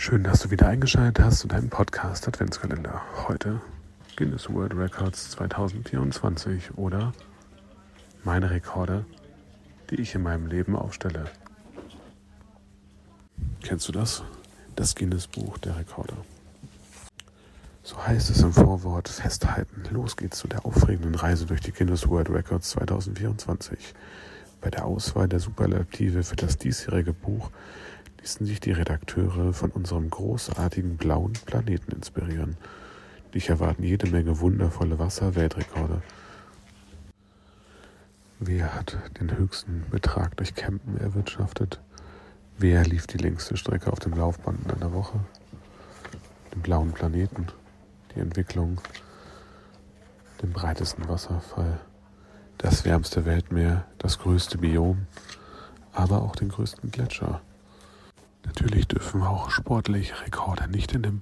Schön, dass du wieder eingeschaltet hast zu deinem Podcast Adventskalender. Heute Guinness World Records 2024 oder meine Rekorde, die ich in meinem Leben aufstelle. Kennst du das? Das Guinness Buch der Rekorde. So heißt es im Vorwort festhalten. Los geht's zu der aufregenden Reise durch die Guinness World Records 2024. Bei der Auswahl der Superlative für das diesjährige Buch ließen sich die Redakteure von unserem großartigen blauen Planeten inspirieren. Dich erwarten jede Menge wundervolle Wasser-Weltrekorde. Wer hat den höchsten Betrag durch Campen erwirtschaftet? Wer lief die längste Strecke auf dem Laufband in einer Woche? Den blauen Planeten, die Entwicklung, den breitesten Wasserfall, das wärmste Weltmeer, das größte Biom, aber auch den größten Gletscher. Natürlich dürfen auch sportliche Rekorde nicht in dem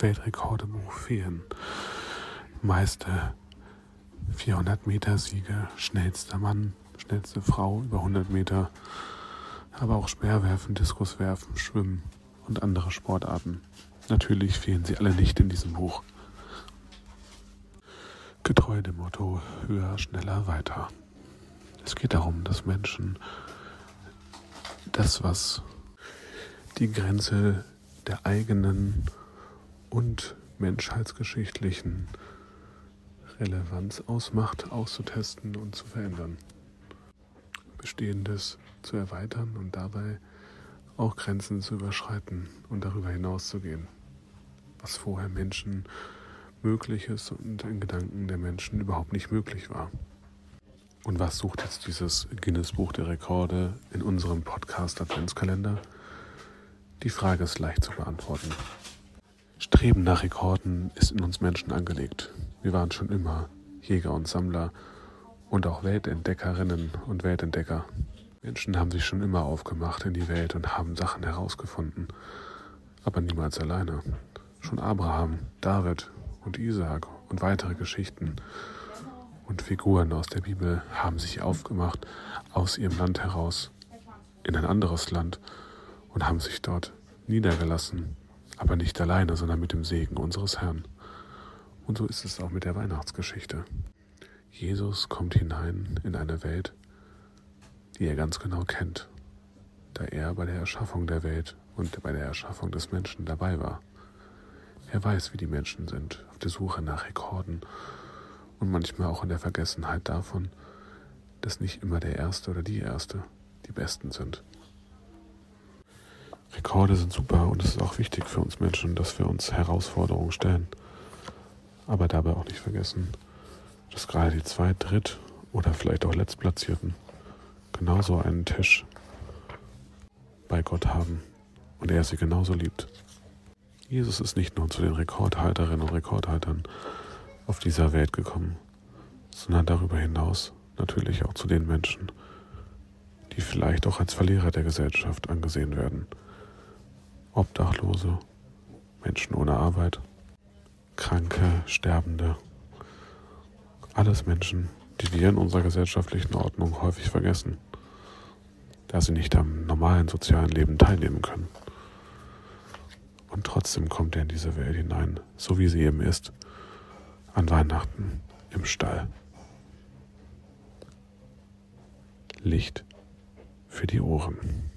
Weltrekordebuch fehlen. Meiste 400 Meter Siege, schnellster Mann, schnellste Frau über 100 Meter, aber auch Speerwerfen, Diskuswerfen, Schwimmen und andere Sportarten. Natürlich fehlen sie alle nicht in diesem Buch. Getreu dem Motto höher, schneller, weiter. Es geht darum, dass Menschen das, was die Grenze der eigenen und menschheitsgeschichtlichen Relevanz ausmacht, auszutesten und zu verändern. Bestehendes zu erweitern und dabei auch Grenzen zu überschreiten und darüber hinaus zu gehen, was vorher Menschen möglich ist und in Gedanken der Menschen überhaupt nicht möglich war. Und was sucht jetzt dieses Guinness Buch der Rekorde in unserem Podcast Adventskalender? Die Frage ist leicht zu beantworten. Streben nach Rekorden ist in uns Menschen angelegt. Wir waren schon immer Jäger und Sammler und auch Weltentdeckerinnen und Weltentdecker. Menschen haben sich schon immer aufgemacht in die Welt und haben Sachen herausgefunden, aber niemals alleine. Schon Abraham, David und Isaak und weitere Geschichten und Figuren aus der Bibel haben sich aufgemacht aus ihrem Land heraus in ein anderes Land und haben sich dort niedergelassen, aber nicht alleine, sondern mit dem Segen unseres Herrn. Und so ist es auch mit der Weihnachtsgeschichte. Jesus kommt hinein in eine Welt, die er ganz genau kennt, da er bei der Erschaffung der Welt und bei der Erschaffung des Menschen dabei war. Er weiß, wie die Menschen sind, auf der Suche nach Rekorden und manchmal auch in der Vergessenheit davon, dass nicht immer der Erste oder die Erste die Besten sind. Rekorde sind super und es ist auch wichtig für uns Menschen, dass wir uns Herausforderungen stellen. Aber dabei auch nicht vergessen, dass gerade die Zweit-, Dritt- oder vielleicht auch Letztplatzierten genauso einen Tisch bei Gott haben und er sie genauso liebt. Jesus ist nicht nur zu den Rekordhalterinnen und Rekordhaltern auf dieser Welt gekommen, sondern darüber hinaus natürlich auch zu den Menschen, die vielleicht auch als Verlierer der Gesellschaft angesehen werden. Obdachlose, Menschen ohne Arbeit, Kranke, Sterbende. Alles Menschen, die wir in unserer gesellschaftlichen Ordnung häufig vergessen, da sie nicht am normalen sozialen Leben teilnehmen können. Und trotzdem kommt er in diese Welt hinein, so wie sie eben ist, an Weihnachten im Stall. Licht für die Ohren.